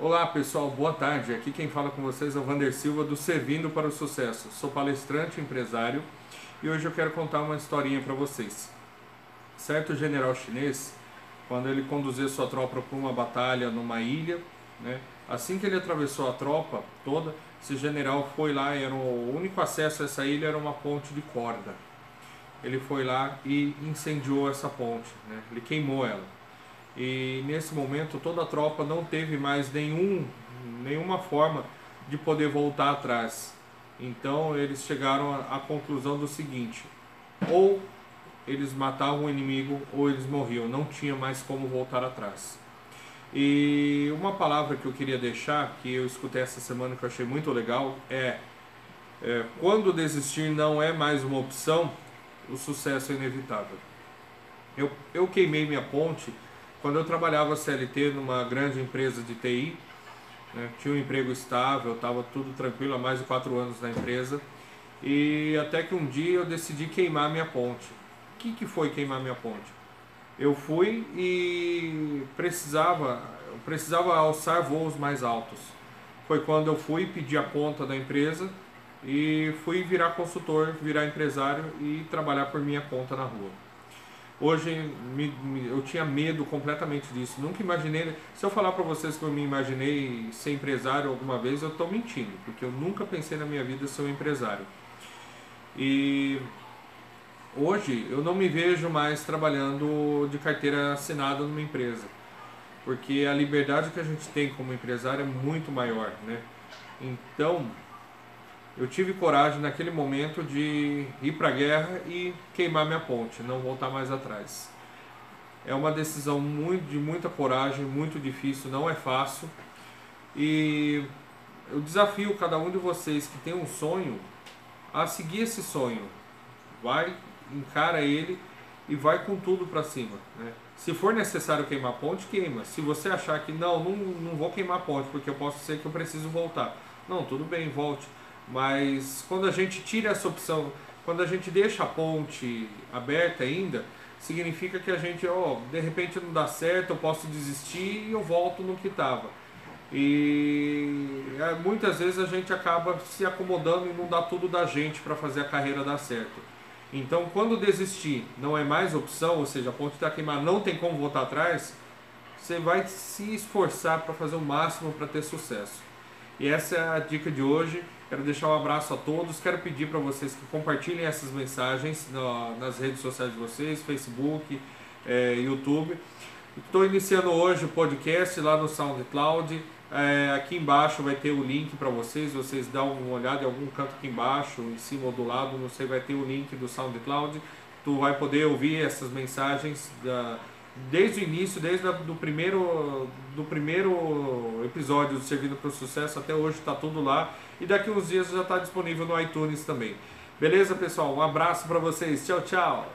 Olá pessoal, boa tarde. Aqui quem fala com vocês é o Vander Silva do Servindo para o Sucesso. Sou palestrante, empresário e hoje eu quero contar uma historinha para vocês. Certo general chinês, quando ele conduzia sua tropa para uma batalha numa ilha, né, assim que ele atravessou a tropa toda, esse general foi lá, era o único acesso a essa ilha era uma ponte de corda. Ele foi lá e incendiou essa ponte, né, ele queimou ela e nesse momento toda a tropa não teve mais nenhum, nenhuma forma de poder voltar atrás. Então eles chegaram à conclusão do seguinte: ou eles matavam o inimigo ou eles morriam, não tinha mais como voltar atrás. E uma palavra que eu queria deixar, que eu escutei essa semana que eu achei muito legal, é, é quando desistir não é mais uma opção, o sucesso é inevitável. Eu, eu queimei minha ponte quando eu trabalhava CLT numa grande empresa de TI, né, tinha um emprego estável, estava tudo tranquilo há mais de quatro anos na empresa, e até que um dia eu decidi queimar minha ponte. O que, que foi queimar minha ponte? Eu fui e precisava, precisava alçar voos mais altos. Foi quando eu fui pedir a conta da empresa e fui virar consultor, virar empresário e trabalhar por minha conta na rua. Hoje me, me, eu tinha medo completamente disso. Nunca imaginei. Se eu falar para vocês que eu me imaginei ser empresário alguma vez, eu estou mentindo, porque eu nunca pensei na minha vida ser um empresário. E hoje eu não me vejo mais trabalhando de carteira assinada numa empresa, porque a liberdade que a gente tem como empresário é muito maior, né? Então eu tive coragem naquele momento de ir para a guerra e queimar minha ponte, não voltar mais atrás. É uma decisão muito, de muita coragem, muito difícil, não é fácil. E eu desafio cada um de vocês que tem um sonho a seguir esse sonho. Vai, encara ele e vai com tudo para cima. Né? Se for necessário queimar ponte, queima. Se você achar que não, não, não vou queimar ponte porque eu posso ser que eu preciso voltar. Não, tudo bem, volte mas quando a gente tira essa opção, quando a gente deixa a ponte aberta ainda, significa que a gente, ó, oh, de repente não dá certo, eu posso desistir e eu volto no que estava. E é, muitas vezes a gente acaba se acomodando e não dá tudo da gente para fazer a carreira dar certo. Então, quando desistir não é mais opção, ou seja, a ponte está queimada, não tem como voltar atrás, você vai se esforçar para fazer o máximo para ter sucesso. E essa é a dica de hoje. Quero deixar um abraço a todos. Quero pedir para vocês que compartilhem essas mensagens nas redes sociais de vocês, Facebook, é, YouTube. Estou iniciando hoje o podcast lá no SoundCloud. É, aqui embaixo vai ter o link para vocês. Vocês dão uma olhada em algum canto aqui embaixo, em cima ou do lado, não sei, vai ter o link do SoundCloud. Tu vai poder ouvir essas mensagens da, desde o início, desde o do primeiro, do primeiro episódio do Servindo para o Sucesso até hoje, está tudo lá. E daqui uns dias já está disponível no iTunes também. Beleza, pessoal? Um abraço para vocês. Tchau, tchau.